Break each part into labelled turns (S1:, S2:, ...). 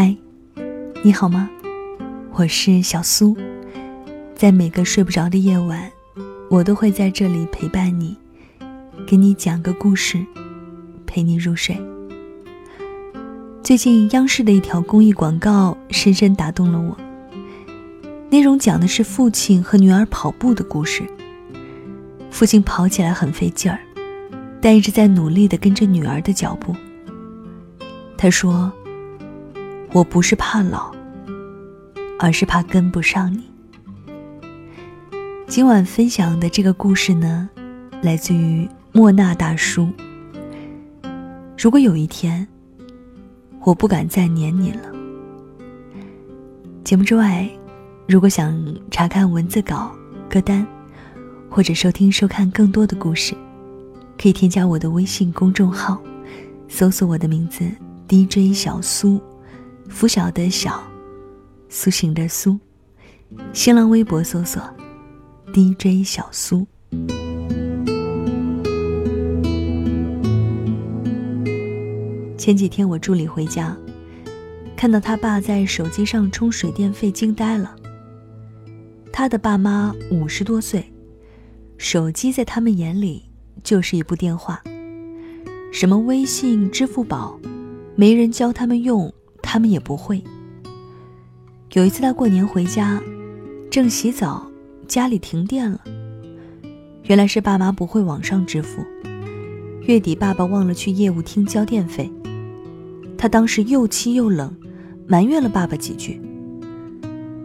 S1: 嗨，你好吗？我是小苏，在每个睡不着的夜晚，我都会在这里陪伴你，给你讲个故事，陪你入睡。最近央视的一条公益广告深深打动了我，内容讲的是父亲和女儿跑步的故事。父亲跑起来很费劲儿，但一直在努力的跟着女儿的脚步。他说：“我不是怕老，而是怕跟不上你。”今晚分享的这个故事呢，来自于莫那大叔。如果有一天，我不敢再黏你了。节目之外，如果想查看文字稿、歌单，或者收听、收看更多的故事，可以添加我的微信公众号，搜索我的名字。DJ 小苏，拂晓的晓，苏醒的苏。新浪微博搜索 DJ 小苏。前几天我助理回家，看到他爸在手机上充水电费，惊呆了。他的爸妈五十多岁，手机在他们眼里就是一部电话，什么微信、支付宝。没人教他们用，他们也不会。有一次他过年回家，正洗澡，家里停电了。原来是爸妈不会网上支付，月底爸爸忘了去业务厅交电费。他当时又气又冷，埋怨了爸爸几句：“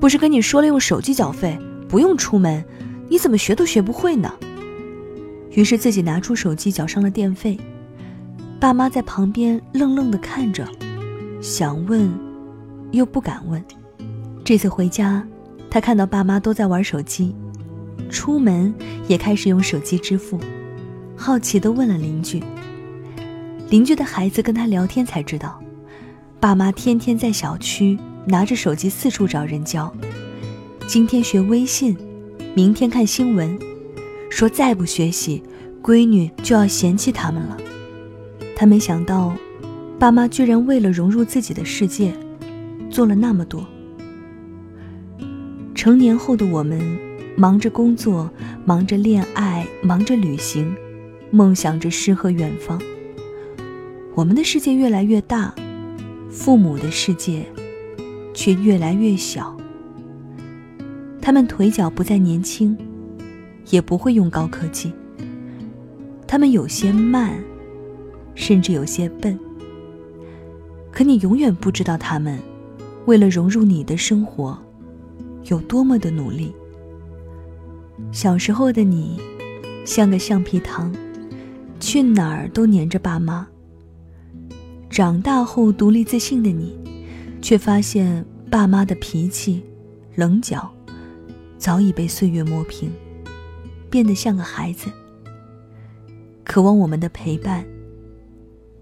S1: 不是跟你说了用手机缴费，不用出门，你怎么学都学不会呢？”于是自己拿出手机缴上了电费。爸妈在旁边愣愣的看着，想问，又不敢问。这次回家，他看到爸妈都在玩手机，出门也开始用手机支付，好奇的问了邻居。邻居的孩子跟他聊天才知道，爸妈天天在小区拿着手机四处找人教，今天学微信，明天看新闻，说再不学习，闺女就要嫌弃他们了。他没想到，爸妈居然为了融入自己的世界，做了那么多。成年后的我们，忙着工作，忙着恋爱，忙着旅行，梦想着诗和远方。我们的世界越来越大，父母的世界却越来越小。他们腿脚不再年轻，也不会用高科技。他们有些慢。甚至有些笨，可你永远不知道他们为了融入你的生活有多么的努力。小时候的你像个橡皮糖，去哪儿都黏着爸妈。长大后独立自信的你，却发现爸妈的脾气、棱角早已被岁月磨平，变得像个孩子，渴望我们的陪伴。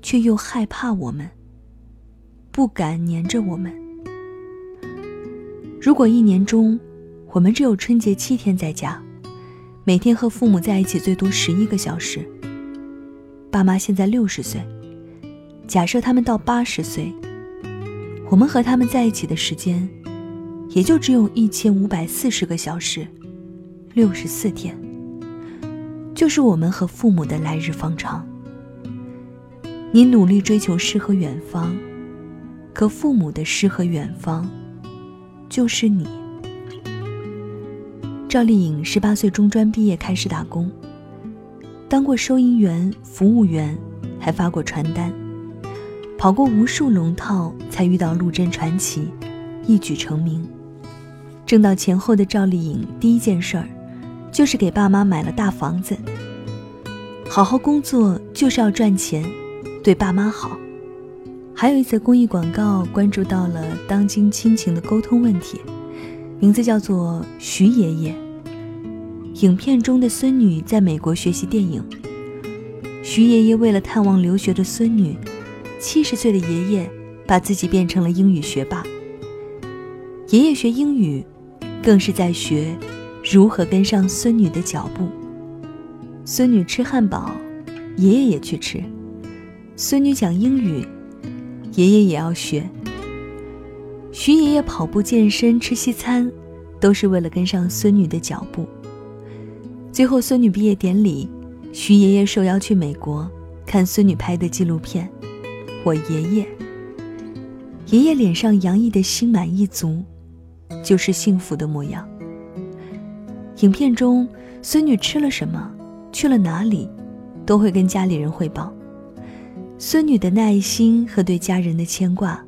S1: 却又害怕我们，不敢黏着我们。如果一年中，我们只有春节七天在家，每天和父母在一起最多十一个小时。爸妈现在六十岁，假设他们到八十岁，我们和他们在一起的时间，也就只有一千五百四十个小时，六十四天，就是我们和父母的来日方长。你努力追求诗和远方，可父母的诗和远方，就是你。赵丽颖十八岁中专毕业开始打工，当过收银员、服务员，还发过传单，跑过无数龙套，才遇到陆贞传奇，一举成名。挣到钱后的赵丽颖第一件事儿，就是给爸妈买了大房子。好好工作就是要赚钱。对爸妈好。还有一则公益广告关注到了当今亲情的沟通问题，名字叫做徐爷爷。影片中的孙女在美国学习电影，徐爷爷为了探望留学的孙女，七十岁的爷爷把自己变成了英语学霸。爷爷学英语，更是在学如何跟上孙女的脚步。孙女吃汉堡，爷爷也去吃。孙女讲英语，爷爷也要学。徐爷爷跑步健身吃西餐，都是为了跟上孙女的脚步。最后孙女毕业典礼，徐爷爷受邀去美国看孙女拍的纪录片。我爷爷，爷爷脸上洋溢的心满意足，就是幸福的模样。影片中，孙女吃了什么，去了哪里，都会跟家里人汇报。孙女的耐心和对家人的牵挂，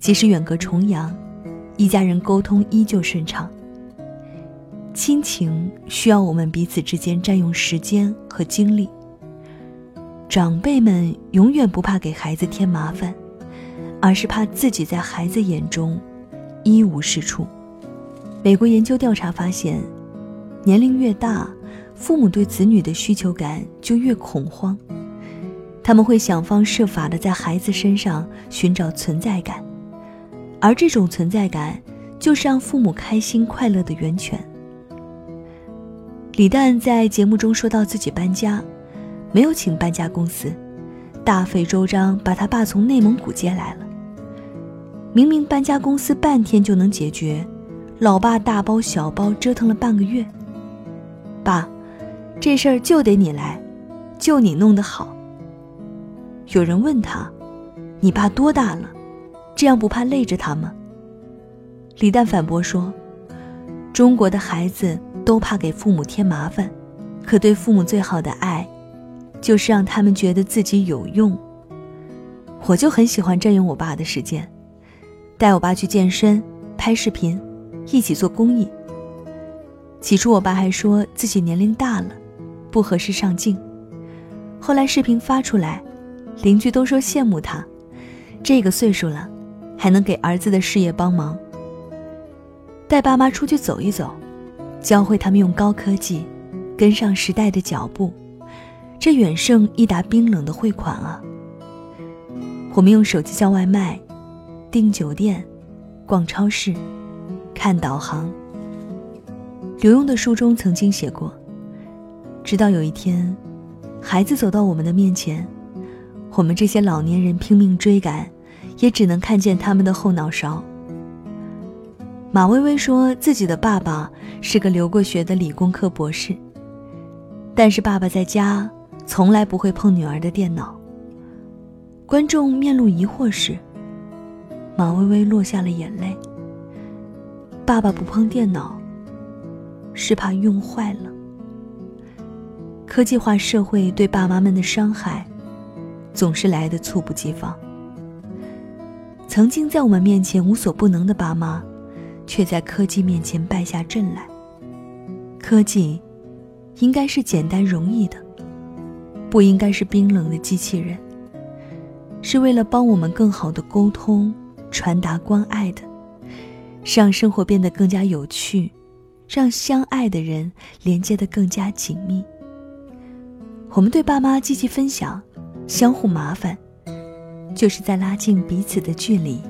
S1: 即使远隔重洋，一家人沟通依旧顺畅。亲情需要我们彼此之间占用时间和精力。长辈们永远不怕给孩子添麻烦，而是怕自己在孩子眼中一无是处。美国研究调查发现，年龄越大，父母对子女的需求感就越恐慌。他们会想方设法的在孩子身上寻找存在感，而这种存在感就是让父母开心快乐的源泉。李诞在节目中说到自己搬家。没有请搬家公司，大费周章把他爸从内蒙古接来了。明明搬家公司半天就能解决，老爸大包小包折腾了半个月。爸，这事儿就得你来，就你弄得好。有人问他：“你爸多大了？这样不怕累着他吗？”李诞反驳说：“中国的孩子都怕给父母添麻烦，可对父母最好的爱。”就是让他们觉得自己有用。我就很喜欢占用我爸的时间，带我爸去健身、拍视频，一起做公益。起初我爸还说自己年龄大了，不合适上镜。后来视频发出来，邻居都说羡慕他，这个岁数了，还能给儿子的事业帮忙。带爸妈出去走一走，教会他们用高科技，跟上时代的脚步。这远胜一沓冰冷的汇款啊！我们用手机叫外卖、订酒店、逛超市、看导航。刘墉的书中曾经写过：直到有一天，孩子走到我们的面前，我们这些老年人拼命追赶，也只能看见他们的后脑勺。马薇薇说自己的爸爸是个留过学的理工科博士，但是爸爸在家。从来不会碰女儿的电脑。观众面露疑惑时，马薇薇落下了眼泪。爸爸不碰电脑，是怕用坏了。科技化社会对爸妈们的伤害，总是来的猝不及防。曾经在我们面前无所不能的爸妈，却在科技面前败下阵来。科技，应该是简单容易的。不应该是冰冷的机器人，是为了帮我们更好的沟通、传达关爱的，让生活变得更加有趣，让相爱的人连接得更加紧密。我们对爸妈积极分享，相互麻烦，就是在拉近彼此的距离。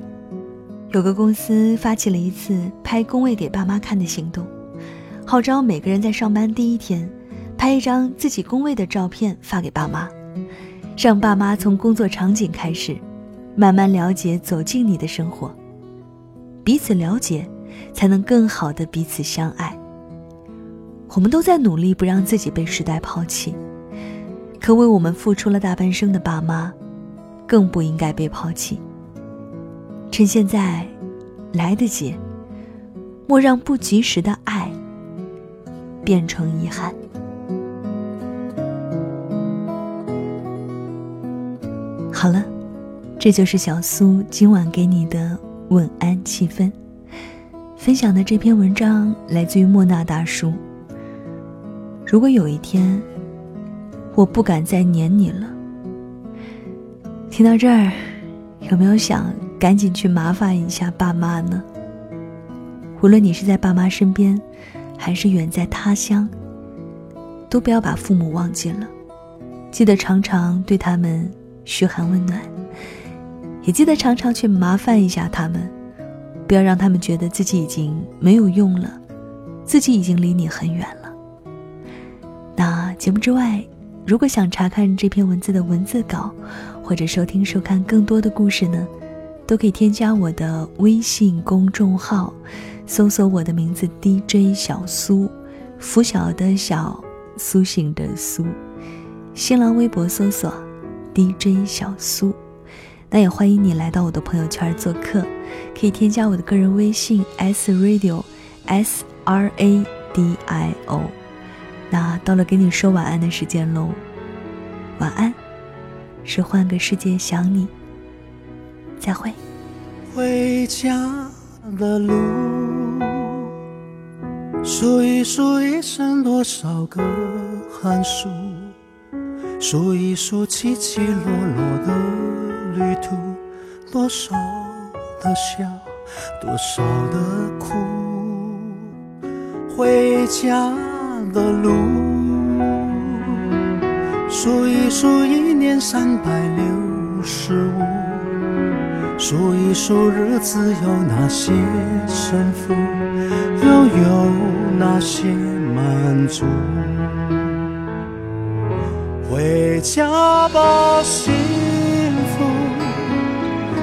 S1: 有个公司发起了一次拍工位给爸妈看的行动，号召每个人在上班第一天。拍一张自己工位的照片发给爸妈，让爸妈从工作场景开始，慢慢了解、走进你的生活。彼此了解，才能更好的彼此相爱。我们都在努力不让自己被时代抛弃，可为我们付出了大半生的爸妈，更不应该被抛弃。趁现在来得及，莫让不及时的爱变成遗憾。好了，这就是小苏今晚给你的晚安气氛。分享的这篇文章来自于莫那大叔。如果有一天，我不敢再黏你了，听到这儿，有没有想赶紧去麻烦一下爸妈呢？无论你是在爸妈身边，还是远在他乡，都不要把父母忘记了，记得常常对他们。嘘寒问暖，也记得常常去麻烦一下他们，不要让他们觉得自己已经没有用了，自己已经离你很远了。那节目之外，如果想查看这篇文字的文字稿，或者收听收看更多的故事呢，都可以添加我的微信公众号，搜索我的名字 DJ 小苏，拂晓的小，苏醒的苏。新浪微博搜索 DJ 小苏，那也欢迎你来到我的朋友圈做客，可以添加我的个人微信 S Radio S R A D I O。那到了给你说晚安的时间喽，晚安，是换个世界想你。再会。
S2: 回家的路，数一数一生多少个寒暑，数一数起起落落的旅途，多少的笑，多少的苦。回家的路，数一数一年三百六十五。数一数日子有哪些胜负，又有哪些满足？回家吧，幸福，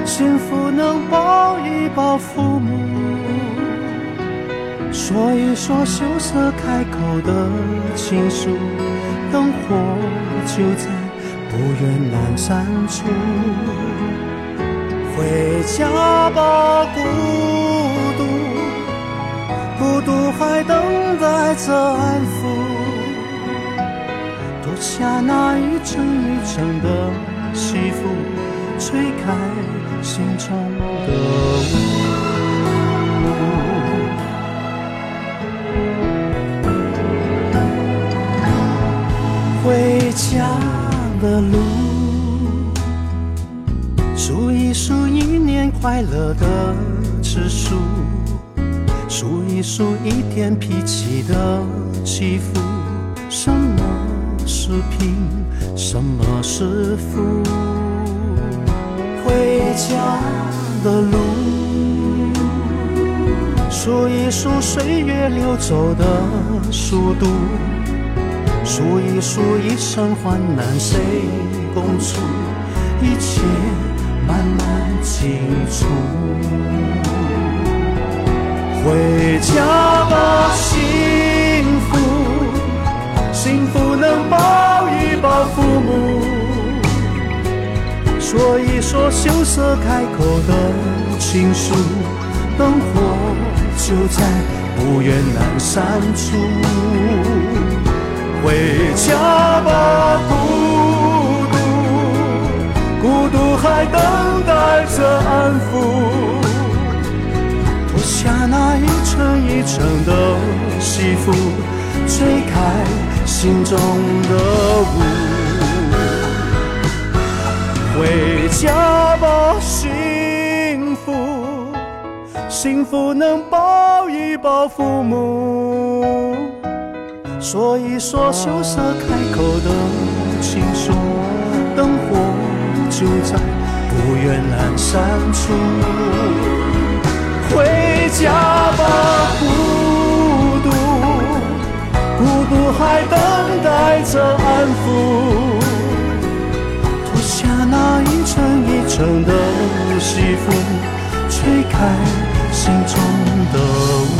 S2: 幸福能抱一抱父母，说一说羞涩开口的情书，灯火就在不远阑珊处。回家吧，孤独，孤独还等待着安抚。脱下那一层一层的西服，吹开心中的路。数一数一年快乐的次数，数一数一天脾气的起伏。什么是贫，什么是富？回家的路，数一数岁月流走的速度，数一数一生患难谁共处？一切。慢慢清楚，回家吧，幸福，幸福能抱一抱父母，说一说羞涩开口的情书，灯火就在不远阑珊处，回家吧，孤独，孤独还等。待着安抚，脱下那一层一层的西服，吹开心中的雾。回家吧，幸福，幸福能抱一抱父母，说一说羞涩开口的情书，灯火就在。不远阑珊处，回家吧，孤独，孤独还等待着安抚。脱下那一层一层的西服，吹开心中的雾。